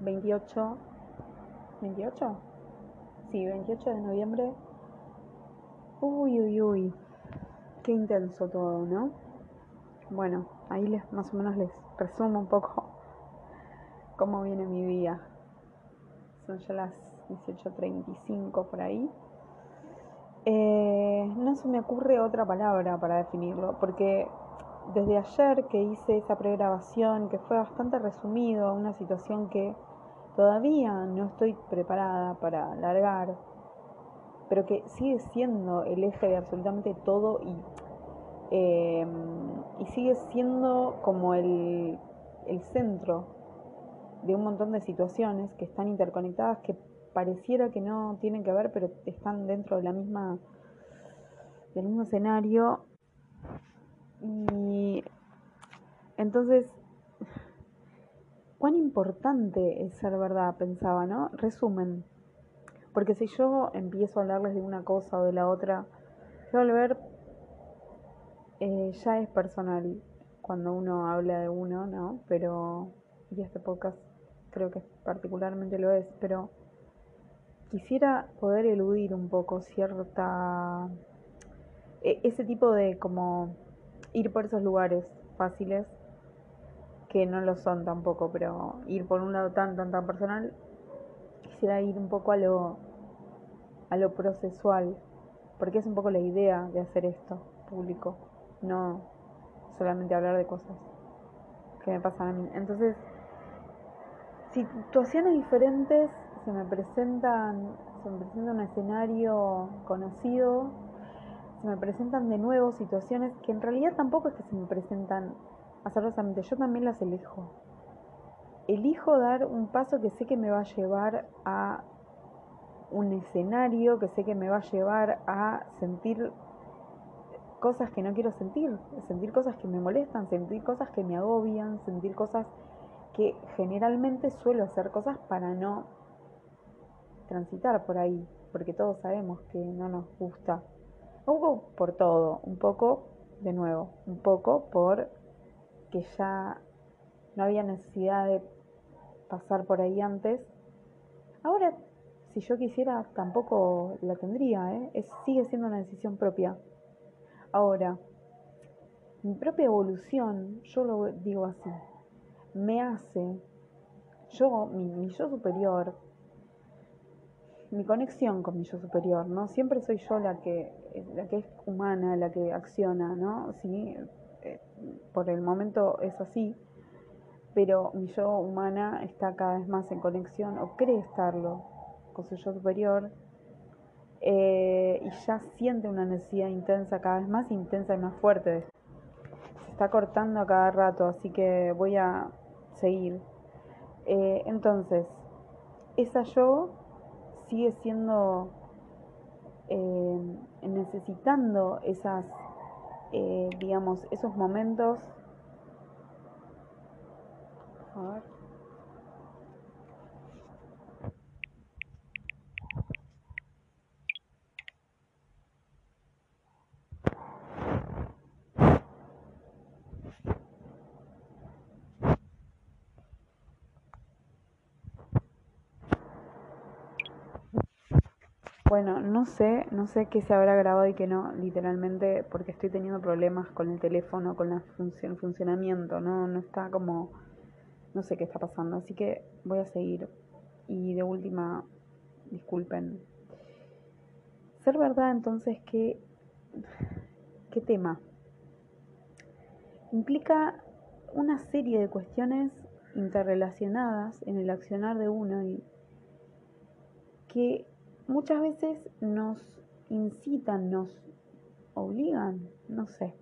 28, 28, sí, 28 de noviembre. Uy, uy, uy, qué intenso todo, ¿no? Bueno, ahí les, más o menos les resumo un poco cómo viene mi día. Son ya las 18.35 por ahí. Eh, no se me ocurre otra palabra para definirlo, porque desde ayer que hice esa pregrabación, que fue bastante resumido, una situación que todavía no estoy preparada para largar, pero que sigue siendo el eje de absolutamente todo y, em, y sigue siendo como el, el centro de un montón de situaciones que están interconectadas, que pareciera que no tienen que ver, pero están dentro de la misma del mismo escenario y entonces, cuán importante es ser verdad, pensaba, ¿no? Resumen. Porque si yo empiezo a hablarles de una cosa o de la otra, volver eh, ya es personal cuando uno habla de uno, ¿no? Pero, y este podcast creo que particularmente lo es, pero quisiera poder eludir un poco cierta... E, ese tipo de como ir por esos lugares fáciles, que no lo son tampoco, pero ir por un lado tan, tan, tan personal, quisiera ir un poco a lo, a lo procesual, porque es un poco la idea de hacer esto público, no solamente hablar de cosas que me pasan a mí. Entonces, situaciones diferentes se me presentan, se me presenta un escenario conocido se me presentan de nuevo situaciones que en realidad tampoco es que se me presentan azarosamente, yo también las elijo. Elijo dar un paso que sé que me va a llevar a un escenario, que sé que me va a llevar a sentir cosas que no quiero sentir, sentir cosas que me molestan, sentir cosas que me agobian, sentir cosas que generalmente suelo hacer cosas para no transitar por ahí, porque todos sabemos que no nos gusta un poco por todo, un poco, de nuevo, un poco por que ya no había necesidad de pasar por ahí antes. Ahora, si yo quisiera, tampoco la tendría, ¿eh? Sigue siendo una decisión propia. Ahora, mi propia evolución, yo lo digo así, me hace, yo, mi yo superior, mi conexión con mi yo superior, ¿no? Siempre soy yo la que, la que es humana, la que acciona, ¿no? Sí, eh, por el momento es así, pero mi yo humana está cada vez más en conexión, o cree estarlo, con su yo superior, eh, y ya siente una necesidad intensa, cada vez más intensa y más fuerte. Se está cortando a cada rato, así que voy a seguir. Eh, entonces, esa yo sigue siendo eh, necesitando esas, eh, digamos, esos momentos. Bueno, no sé, no sé qué se habrá grabado y qué no, literalmente, porque estoy teniendo problemas con el teléfono, con la función, funcionamiento, no, no está como, no sé qué está pasando, así que voy a seguir. Y de última, disculpen. Ser verdad entonces qué qué tema. Implica una serie de cuestiones interrelacionadas en el accionar de uno y que muchas veces nos incitan, nos obligan, no sé,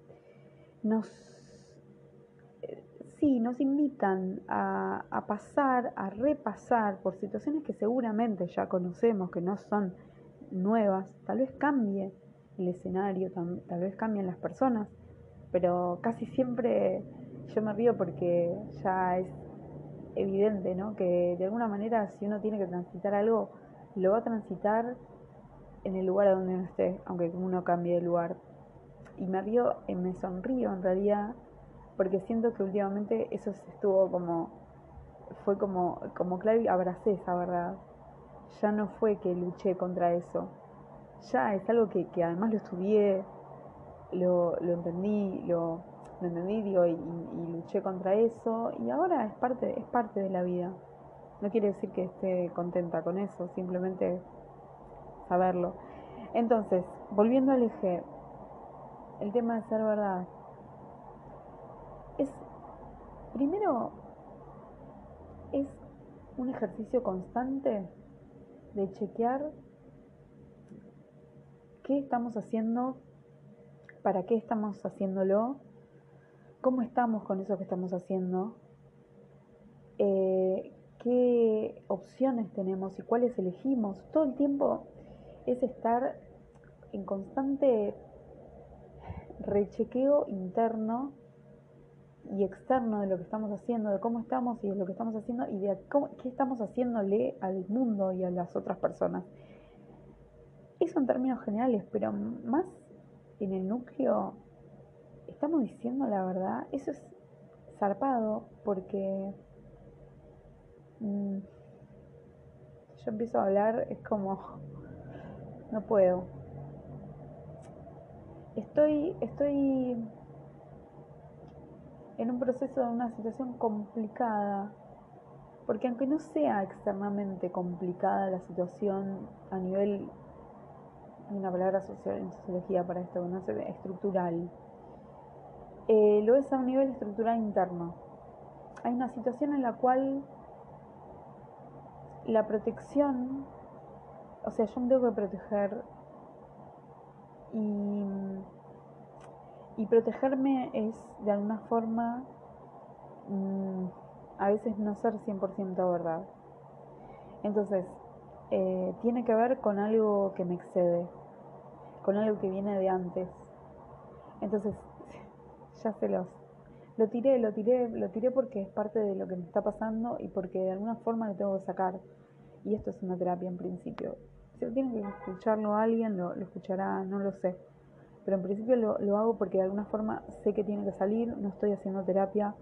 nos, sí, nos invitan a, a, pasar, a repasar por situaciones que seguramente ya conocemos, que no son nuevas, tal vez cambie el escenario, tal, tal vez cambien las personas, pero casi siempre yo me río porque ya es evidente, ¿no? Que de alguna manera si uno tiene que transitar algo, lo va a transitar en el lugar a donde uno esté, aunque uno cambie de lugar. Y me río, eh, me sonrío en realidad porque siento que últimamente eso estuvo como, fue como, como abracé esa verdad. Ya no fue que luché contra eso, ya es algo que, que además lo estudié, lo, lo entendí, lo, lo entendí digo, y, y, luché contra eso y ahora es parte, es parte de la vida. No quiere decir que esté contenta con eso, simplemente saberlo. Entonces, volviendo al eje, el tema de ser verdad, es, primero, es un ejercicio constante de chequear qué estamos haciendo, para qué estamos haciéndolo, cómo estamos con eso que estamos haciendo, eh, qué opciones tenemos y cuáles elegimos. Todo el tiempo es estar en constante rechequeo interno y externo de lo que estamos haciendo, de cómo estamos y de lo que estamos haciendo y de qué estamos haciéndole al mundo y a las otras personas. Eso en términos generales, pero más en el núcleo, estamos diciendo la verdad, eso es zarpado porque mm, yo empiezo a hablar, es como, no puedo. Estoy, estoy en un proceso de una situación complicada, porque aunque no sea externamente complicada la situación a nivel, hay una palabra social, en sociología para esto, no estructural, eh, lo es a un nivel estructural interno. Hay una situación en la cual la protección, o sea, yo me tengo que proteger y protegerme es, de alguna forma, mm, a veces no ser 100% verdad. Entonces, eh, tiene que ver con algo que me excede, con algo que viene de antes. Entonces, ya se los... Lo tiré, lo tiré, lo tiré porque es parte de lo que me está pasando y porque de alguna forma lo tengo que sacar. Y esto es una terapia en principio. Si tiene que escucharlo alguien, lo escuchará, no lo sé pero en principio lo, lo, hago porque de alguna forma sé que tiene que salir, no estoy haciendo terapia,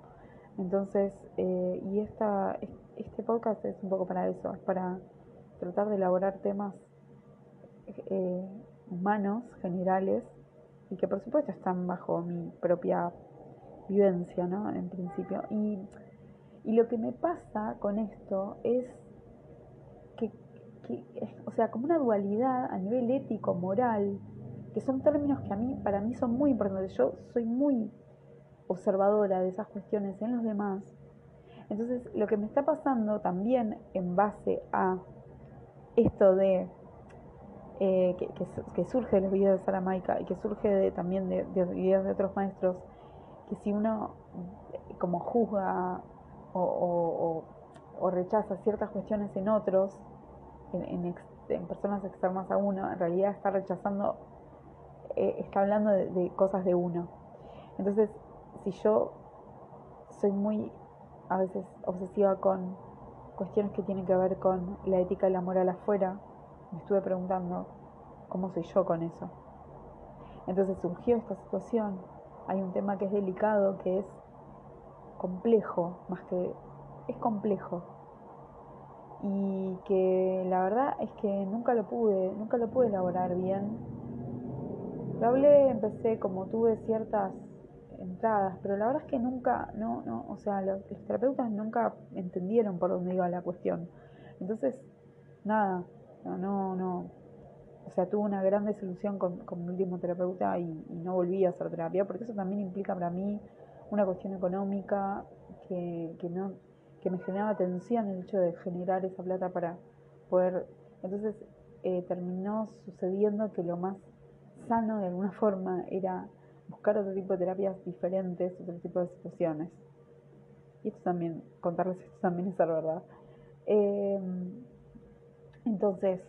entonces, eh, y esta, este podcast es un poco para eso, es para tratar de elaborar temas eh, humanos, generales, y que por supuesto están bajo mi propia vivencia, ¿no? En principio. Y, y lo que me pasa con esto es que, o sea, como una dualidad a nivel ético, moral, que son términos que a mí, para mí son muy importantes. Yo soy muy observadora de esas cuestiones en los demás. Entonces, lo que me está pasando también en base a esto de eh, que, surge de los videos de Saramaica y que surge de, también de, de, videos de otros maestros, que si uno como juzga o, o, rechaza ciertas cuestiones en otros, en, en personas externas a uno, en realidad está rechazando eh, está hablando de, cosas de uno. Entonces, si yo soy muy a veces obsesiva con cuestiones que tienen que ver con la ética y la moral afuera, me estuve preguntando cómo soy yo con eso. Entonces surgió esta situación. Hay un tema que es delicado, que es complejo, más que es complejo. Y que la verdad es que nunca lo pude, nunca lo pude elaborar bien lo hablé, empecé como tuve ciertas entradas, pero la verdad es que nunca, no, no, o sea, los, terapeutas nunca entendieron por dónde iba la cuestión. Entonces, nada, no, no, o sea, tuve una gran desilusión con, con mi último terapeuta y, no volví a hacer terapia, porque eso también implica para mí una cuestión económica que, que no, que me generaba tensión el hecho de generar esa plata para poder, entonces eh, terminó sucediendo que lo más sano de alguna forma era buscar otro tipo de terapias diferentes, otro tipo de situaciones. Y esto también, contarles esto también es la verdad. Eh, entonces,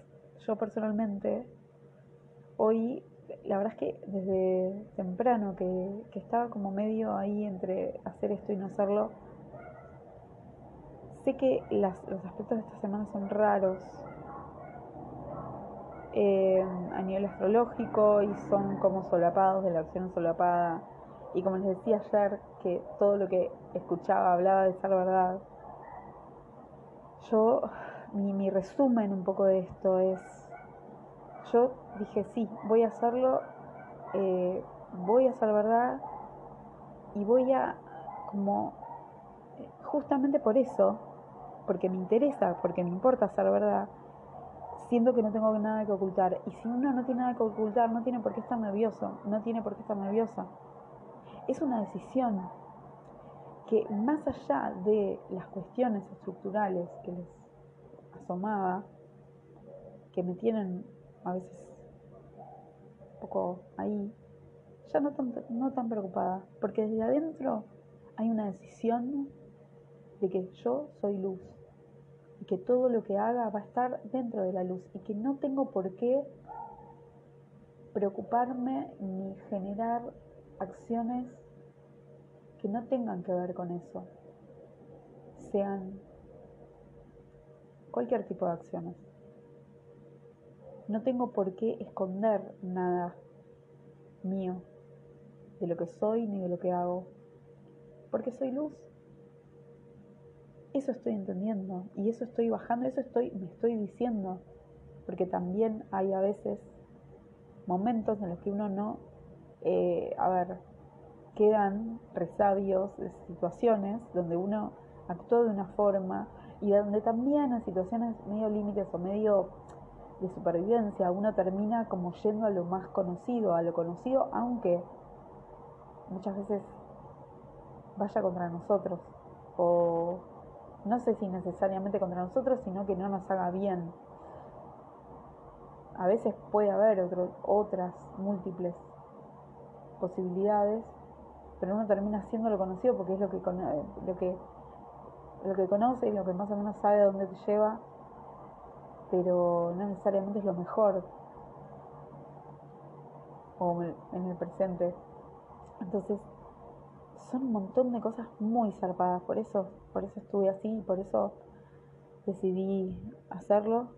yo personalmente, hoy, la verdad es que desde temprano, que, que estaba como medio ahí entre hacer esto y no hacerlo, sé que los aspectos de esta semana son raros, eh, a nivel astrológico y son como solapados de la acción solapada. Y como les decía ayer, que todo lo que escuchaba hablaba de ser verdad, yo, mi, mi resumen un poco de esto es, yo dije, sí, voy a hacerlo, eh, voy a ser verdad y voy a, como, justamente por eso, porque me interesa, porque me importa ser verdad, siento que no tengo nada que ocultar. Y si uno no tiene nada que ocultar, no tiene por qué estar nervioso, no tiene por qué estar nerviosa. Es una decisión que más allá de las cuestiones estructurales que les asomaba, que me tienen a veces un poco ahí, ya no tan, no tan preocupada, porque desde adentro hay una decisión de que yo soy luz y que todo lo que haga va a estar dentro de la luz y que no tengo por qué preocuparme ni generar acciones que no tengan que ver con eso, sean cualquier tipo de acciones. No tengo por qué esconder nada mío de lo que soy ni de lo que hago, porque soy luz. Eso estoy entendiendo y eso estoy bajando, eso estoy, me estoy diciendo, porque también hay a veces momentos en los que uno no, eh, a ver, quedan resabios de situaciones donde uno actuó de una forma y donde también en situaciones medio límites o medio de supervivencia uno termina como yendo a lo más conocido, a lo conocido, aunque muchas veces vaya contra nosotros o no sé si necesariamente contra nosotros, sino que no nos haga bien. A veces puede haber otras múltiples posibilidades, pero uno termina siendo lo conocido porque es lo que, lo que, lo que conoce y lo que más o menos sabe dónde te lleva, pero no necesariamente es lo mejor o en el presente. Entonces, son un montón de cosas muy zarpadas, por eso, por eso estuve así, por eso decidí hacerlo,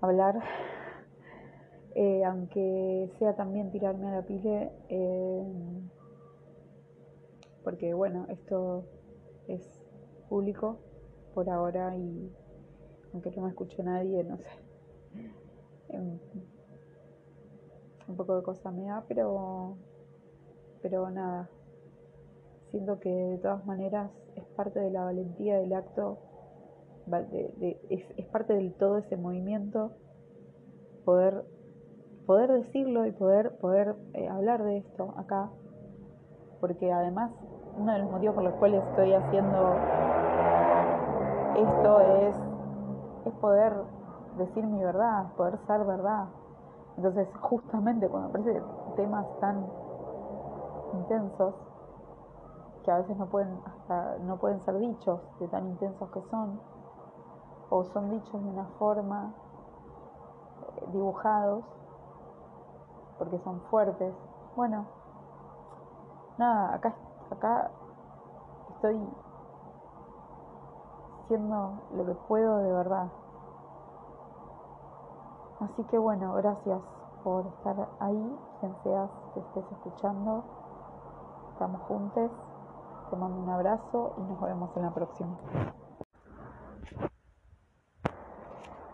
hablar, eh, aunque sea también tirarme a la pile, eh, porque bueno, esto es público por ahora y aunque no me escuche nadie, no sé, un poco de cosa me da, pero pero nada, siento que de todas maneras es parte de la valentía del acto, es, parte del todo ese movimiento, poder, poder decirlo y poder, poder eh, hablar de esto acá, porque además uno de los motivos por los cuales estoy haciendo esto es, es poder decir mi verdad, poder ser verdad. Entonces, justamente cuando aparecen temas tan intensos que a veces no pueden hasta no pueden ser dichos de tan intensos que son o son dichos de una forma eh, dibujados porque son fuertes. Bueno nada acá acá estoy siendo lo que puedo de verdad. Así que bueno gracias por estar ahí quien seas que estés escuchando estamos juntos. Te mando un abrazo y nos vemos en la próxima.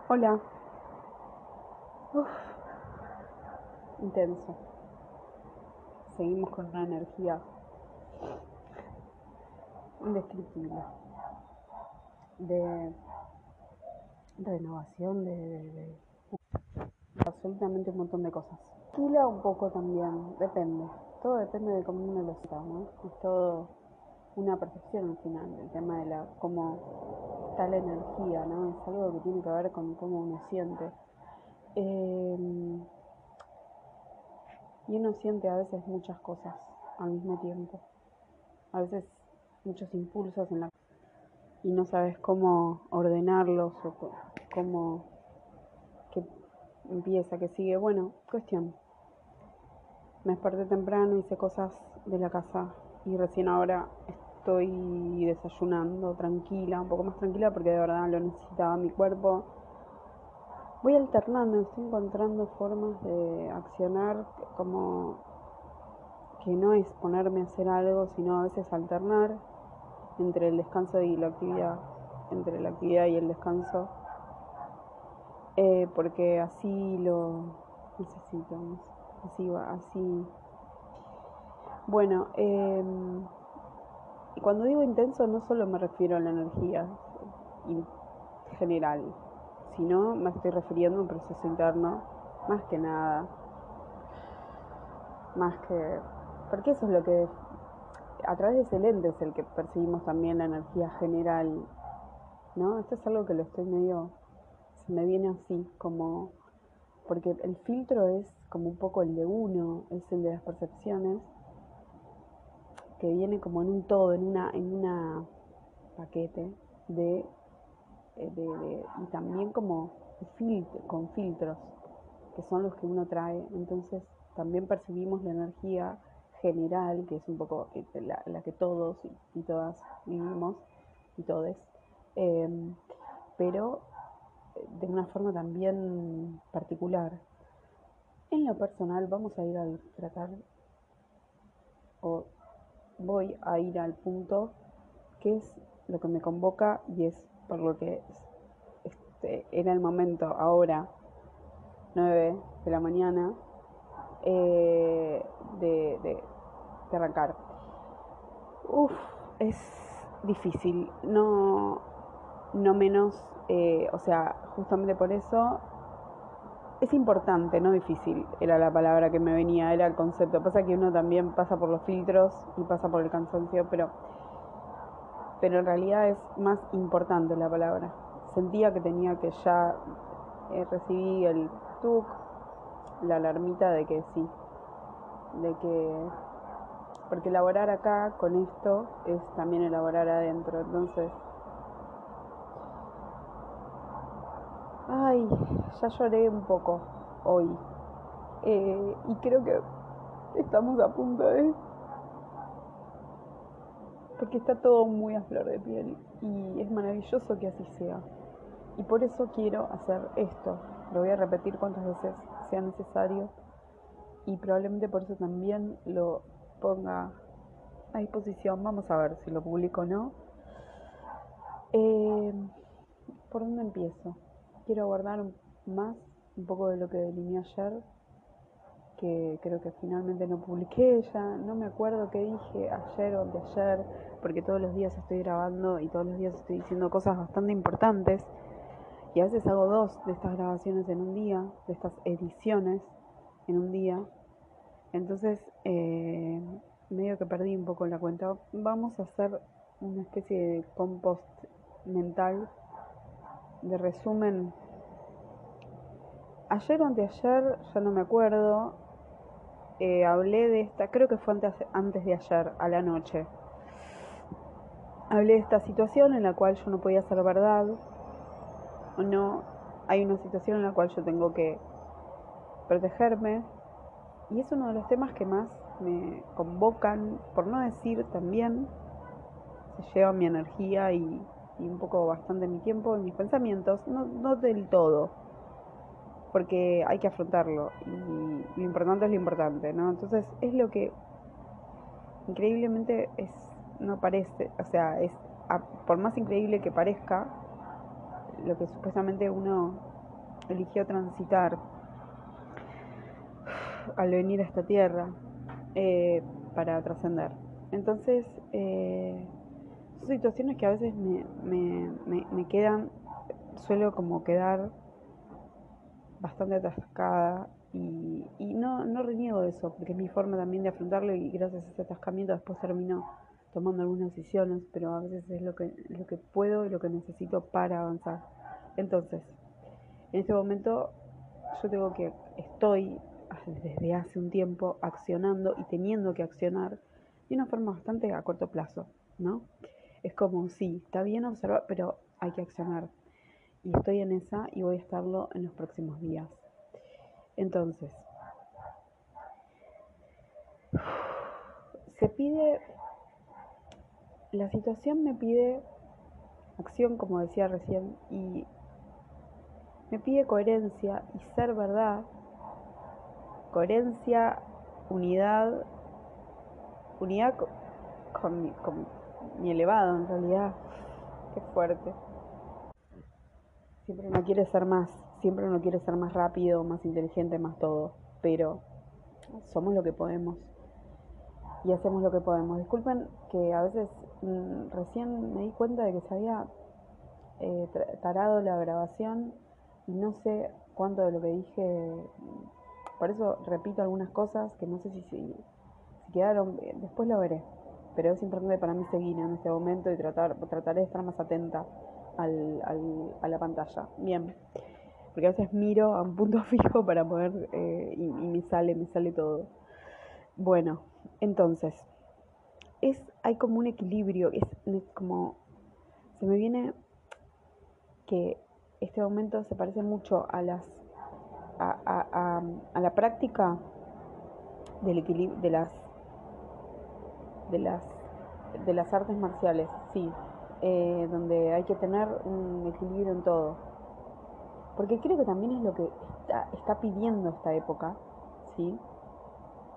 Hola. Intenso. Seguimos con una energía indescriptible. De renovación, de, de, absolutamente un montón de cosas. Tranquila un poco también, depende todo depende de cómo uno lo está, ¿no? Es todo una percepción al final, el tema de la cómo está la energía, ¿no? Es algo que tiene que ver con cómo uno siente. Em, y uno siente a veces muchas cosas al mismo tiempo. A veces muchos impulsos en la y no sabes cómo ordenarlos o cómo que empieza, que sigue. Bueno, cuestión. Me desperté temprano, hice cosas de la casa y recién ahora estoy desayunando tranquila, un poco más tranquila porque de verdad lo necesitaba mi cuerpo. Voy alternando, estoy encontrando formas de accionar como que no es ponerme a hacer algo, sino a veces alternar entre el descanso y la actividad, entre la actividad y el descanso, eh, porque así lo necesitamos, así va, así. Bueno, em, cuando digo intenso no solo me refiero a la energía general, sino me estoy refiriendo a un proceso interno, más que nada, más que porque eso es lo que a través de ese lente es el que percibimos también la energía general, ¿no? Esto es algo que lo estoy medio, se me viene así, como, porque el filtro es como un poco el de uno, es el de las percepciones, que viene como en un todo, en una, en una paquete de, eh, de, y también como con filtros, que son los que uno trae, entonces también percibimos la energía general, que es un poco eh, la, que todos y, todas vivimos, y todes, em, pero eh, de una forma también particular. En lo personal vamos a ir a tratar, o voy a ir al punto que es lo que me convoca y es por lo que este, era el momento ahora, 9 de la mañana, eh, de, arrancar. Uf, es difícil, no, no menos, eh, o sea, justamente por eso es importante, no difícil, era la palabra que me venía, era el concepto. Pasa que uno también pasa por los filtros y pasa por el cansancio, pero, pero en realidad es más importante la palabra. Sentía que tenía que ya eh, recibí el tuk, la alarmita de que sí, de que porque elaborar acá con esto es también elaborar adentro, entonces ay, ya lloré un poco hoy eh, y creo que estamos a punto de porque está todo muy a flor de piel y es maravilloso que así sea y por eso quiero hacer esto lo voy a repetir cuantas veces sea necesario y probablemente por eso también lo ponga a disposición. Vamos a ver si lo publico o no. Eh, ¿Por dónde empiezo? Quiero guardar más un poco de lo que delineé ayer, que creo que finalmente no publiqué ya, no me acuerdo qué dije ayer o de ayer, porque todos los días estoy grabando y todos los días estoy diciendo cosas bastante importantes y a veces hago dos de estas grabaciones en un día, de estas ediciones en un día. Entonces, eh, medio que perdí un poco la cuenta. Vamos a hacer una especie de compost mental, de resumen. Ayer o anteayer, ya no me acuerdo, eh, hablé de esta, creo que fue antes, de ayer, a la noche. Hablé de esta situación en la cual yo no podía ser verdad, o no hay una situación en la cual yo tengo que protegerme. Y es uno de los temas que más me convocan, por no decir también, se lleva mi energía y, un poco bastante mi tiempo y mis pensamientos, no, no del todo, porque hay que afrontarlo y lo importante es lo importante, ¿no? Entonces es lo que increíblemente es, no parece, o sea, es, por más increíble que parezca, lo que supuestamente uno eligió transitar al venir a esta tierra eh, para trascender. Entonces, eh, son situaciones que a veces me, me, me, quedan, suelo como quedar bastante atascada y, y no, no reniego de eso, porque es mi forma también de afrontarlo y gracias a ese atascamiento después termino tomando algunas decisiones, pero a veces es lo que, lo que puedo y lo que necesito para avanzar. Entonces, en este momento yo tengo que, estoy desde hace un tiempo accionando y teniendo que accionar de una forma bastante a corto plazo, ¿no? Es como, sí, está bien observar, pero hay que accionar. Y estoy en esa y voy a estarlo en los próximos días. Entonces, se pide, la situación me pide acción, como decía recién, y me pide coherencia y ser verdad, coherencia, unidad unidad con, mi, con mi elevado en realidad. Qué fuerte. Siempre uno quiere ser más, siempre uno quiere ser más rápido, más inteligente, más todo, pero somos lo que podemos. Y hacemos lo que podemos. Disculpen que a veces mm, recién me di cuenta de que se había eh, tarado la grabación y no sé cuánto de lo que dije, por eso repito algunas cosas que no sé si, si, quedaron, después lo veré, pero es importante para mí seguir en este momento y tratar, trataré de estar más atenta al, al, a la pantalla. Bien, porque a veces miro a un punto fijo para poder, eh, y, me sale, me sale todo. Bueno, entonces, es, hay como un equilibrio, es, como, se me viene que este momento se parece mucho a las, a, a, a, la práctica del equilibrio, de las, de las, de las artes marciales, sí, eh, donde hay que tener un equilibrio en todo. Porque creo que también es lo que está, está pidiendo esta época, ¿sí?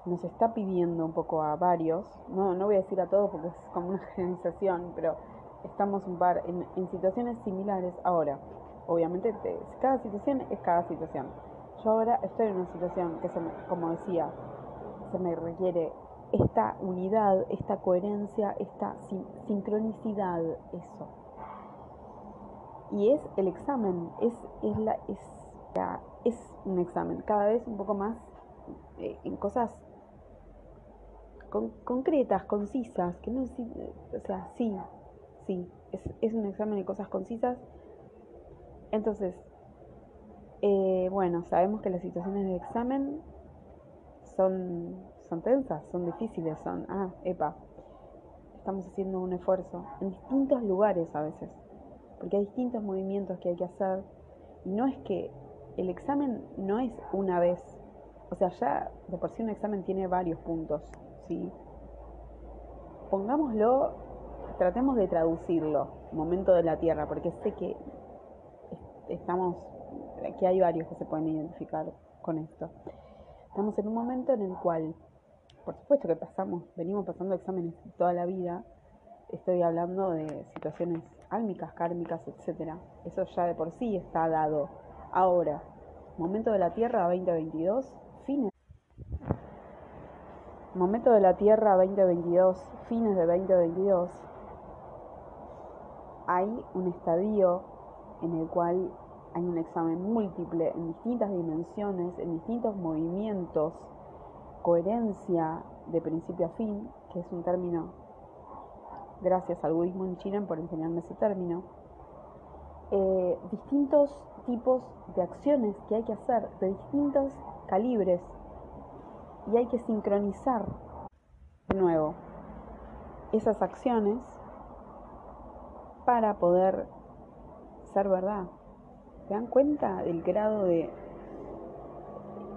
nos está pidiendo un poco a varios, no, no voy a decir a todos porque es como una generalización, pero estamos un par en, situaciones similares ahora. Obviamente cada situación es cada situación. Yo ahora estoy en una situación que, se como decía, se me requiere esta unidad, esta coherencia, esta sincronicidad, eso. Y es el examen, es, es, la, es, es un examen, cada vez un poco más eh, en cosas concretas, concisas, que no, o sea, sí, sí, es, un examen de cosas concisas. Entonces, eh, bueno, sabemos que las situaciones de examen son, son tensas, son difíciles, son, ah, epa, estamos haciendo un esfuerzo en distintos lugares a veces, porque hay distintos movimientos que hay que hacer, y no es que el examen no es una vez, o sea, ya de por sí un examen tiene varios puntos, ¿sí? Pongámoslo, tratemos de traducirlo, momento de la Tierra, porque sé que estamos, que hay varios que se pueden identificar con esto. Estamos en un momento en el cual, por supuesto que pasamos, venimos pasando exámenes toda la vida, estoy hablando de situaciones álmicas, kármicas, etcétera. Eso ya de por sí está dado. Ahora, momento de la Tierra 2022, fines momento de la Tierra 2022, fines de 2022, hay un estadio en el cual hay un examen múltiple en distintas dimensiones, en distintos movimientos, coherencia de principio a fin, que es un término, gracias al budismo en China por enseñarme ese término, eh, distintos tipos de acciones que hay que hacer de distintos calibres y hay que sincronizar de nuevo esas acciones para poder ser verdad. ¿Se dan cuenta del grado de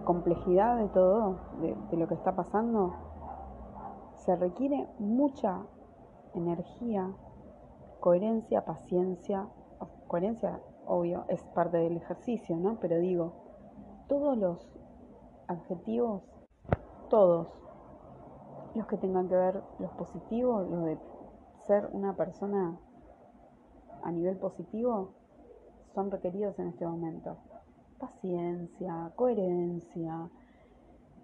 complejidad de todo, de, lo que está pasando? Se requiere mucha energía, coherencia, paciencia. Coherencia, obvio, es parte del ejercicio, ¿no? Pero digo, todos los adjetivos todos los que tengan que ver los positivos, los de ser una persona a nivel positivo, son requeridos en este momento. Paciencia, coherencia,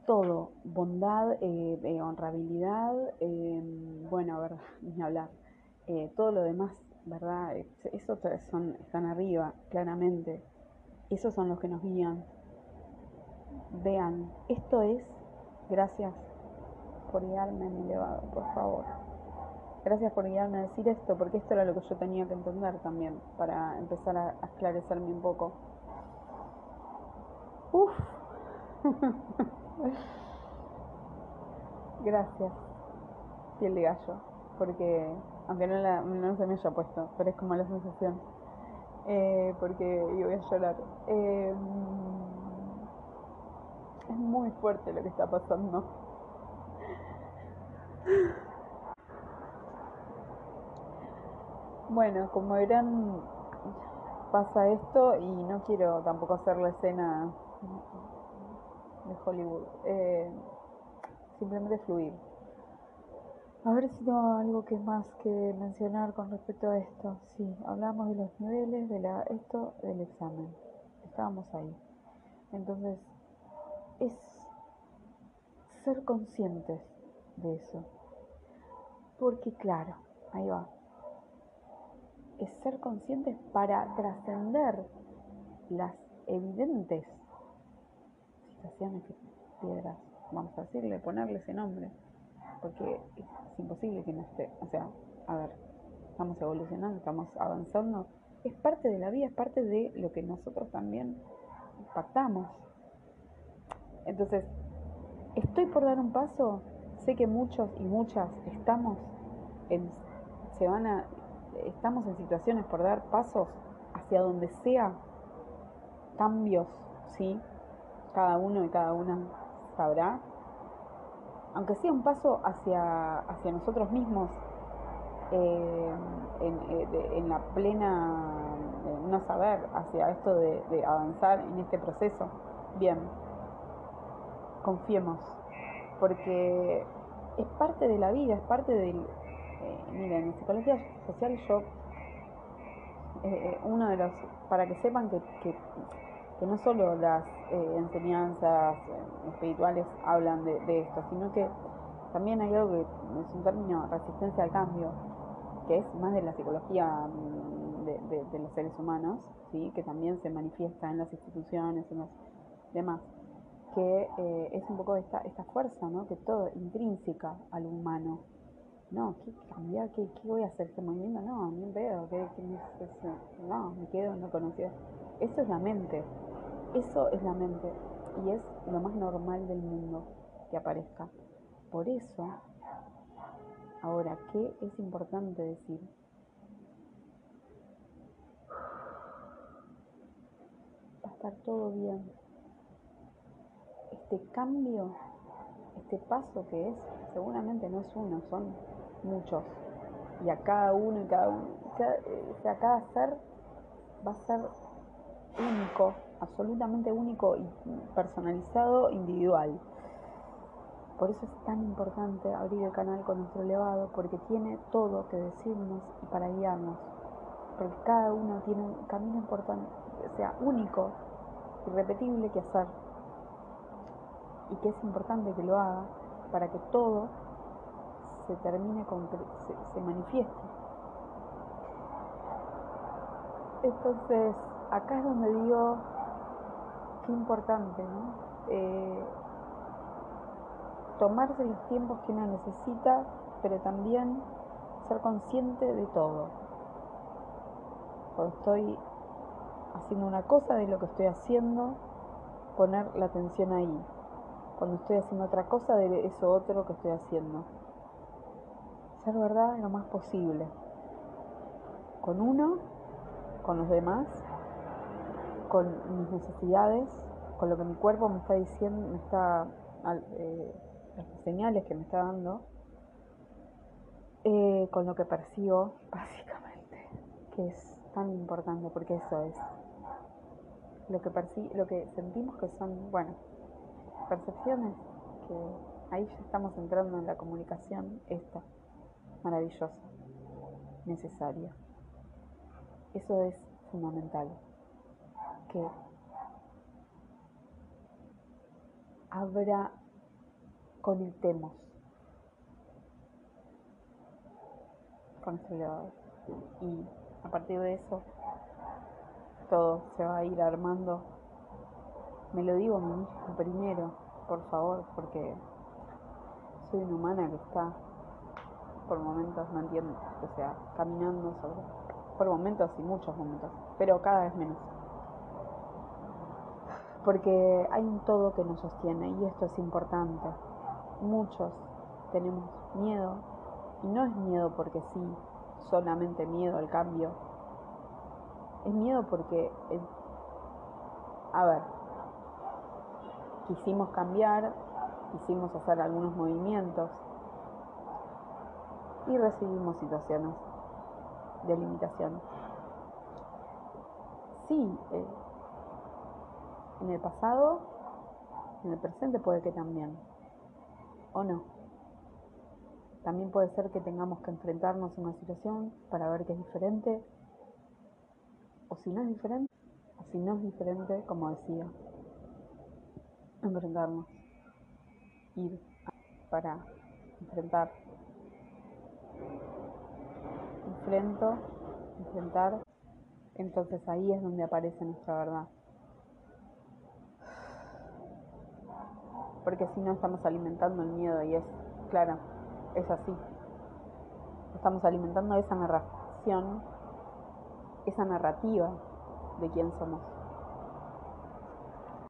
todo, bondad, eh, eh, honrabilidad, em, bueno, a ver, ni hablar, eh, todo lo demás, ¿verdad? Esos son, están arriba, claramente. Esos son los que nos guían. Vean, esto es Gracias por guiarme en mi elevado, por favor. Gracias por guiarme a decir esto, porque esto era lo que yo tenía que entender también, para empezar a, esclarecerme un poco. Uf. Gracias, piel de gallo, porque aunque no, la, no se me haya puesto, pero es como la sensación. Eh, porque yo voy a llorar. Eh, es muy fuerte lo que está pasando. Bueno, como verán, pasa esto y no quiero tampoco hacer la escena de Hollywood. Eh, simplemente fluir. A ver si tengo algo que más que mencionar con respecto a esto. Sí, hablamos de los niveles, de la, esto, del examen. Estábamos ahí. Entonces, es ser conscientes de eso. Porque claro, ahí va. Es ser conscientes para trascender las evidentes situaciones que piedras, vamos a decirle, ponerle ese nombre, porque es imposible que no esté, o sea, a ver, estamos evolucionando, estamos avanzando, es parte de la vida, es parte de lo que nosotros también pactamos. Entonces, estoy por dar un paso, sé que muchos y muchas estamos en, se van a, estamos en situaciones por dar pasos hacia donde sea cambios, ¿sí? Cada uno y cada una sabrá. Aunque sea un paso hacia, hacia nosotros mismos, eh, eh, en, la plena no saber hacia esto de, avanzar en este proceso, bien, confiemos, porque es parte de la vida, es parte del... Eh, miren, en psicología social yo, uno de los, para que sepan que que no solo las eh, enseñanzas eh, espirituales hablan de, esto, sino que también hay algo que es un término resistencia al cambio, que es más de la psicología mm, de, los seres humanos, ¿sí? que también se manifiesta en las instituciones, en los demás, que eh, es un poco esta, esta fuerza, ¿no? que todo intrínseca al humano. No, ¿qué cambiar? ¿Qué, voy a hacer? ¿Este movimiento? No, ni veo. ¿qué, no, me quedo no conocido. Eso es la mente. Eso es la mente y es lo más normal del mundo que aparezca. Por eso, ahora, ¿qué es importante decir? Va a estar todo bien. Este cambio, este paso que es, seguramente no es uno, son muchos. Y a cada uno y cada uno, o sea, cada ser va a ser único absolutamente único y personalizado, individual. Por eso es tan importante abrir el canal con nuestro elevado, porque tiene todo que decirnos y para guiarnos. Porque cada uno tiene un camino importante, sea, único, irrepetible que hacer. Y que es importante que lo haga para que todo se termine, con, se manifieste. Entonces, acá es donde digo, qué importante, ¿no? Eh, tomarse los tiempos que uno necesita, pero también ser consciente de todo. Cuando estoy haciendo una cosa de lo que estoy haciendo, poner la atención ahí. Cuando estoy haciendo otra cosa de eso otro que estoy haciendo. Ser verdad lo más posible. Con uno, con los demás con mis necesidades, con lo que mi cuerpo me está diciendo, me está, eh, las señales que me está dando, eh, con lo que percibo, básicamente, que es tan importante, porque eso es lo que lo que sentimos que son, bueno, percepciones que ahí ya estamos entrando en la comunicación esta, maravillosa, necesaria. Eso es fundamental que habrá conectemos con este elevador y a partir de eso todo se va a ir armando. Me lo digo a mí mismo primero por favor porque soy una humana que está por momentos no entiendo o sea caminando sobre por momentos y muchos momentos pero cada vez menos porque hay un todo que nos sostiene y esto es importante. Muchos tenemos miedo y no es miedo porque sí, solamente miedo al cambio. Es miedo porque, a ver, quisimos cambiar, quisimos hacer algunos movimientos y recibimos situaciones de limitación. Sí, eh, en el pasado, en el presente puede que también. ¿O no? también puede ser que tengamos que enfrentarnos a una situación para ver que es diferente, o si no es diferente, o si no es diferente, como decía, enfrentarnos, ir para enfrentar, enfrento, enfrentar, entonces ahí es donde aparece nuestra verdad. Porque si no estamos alimentando el miedo y es, claro, es así. Estamos alimentando esa narración, esa narrativa de quién somos.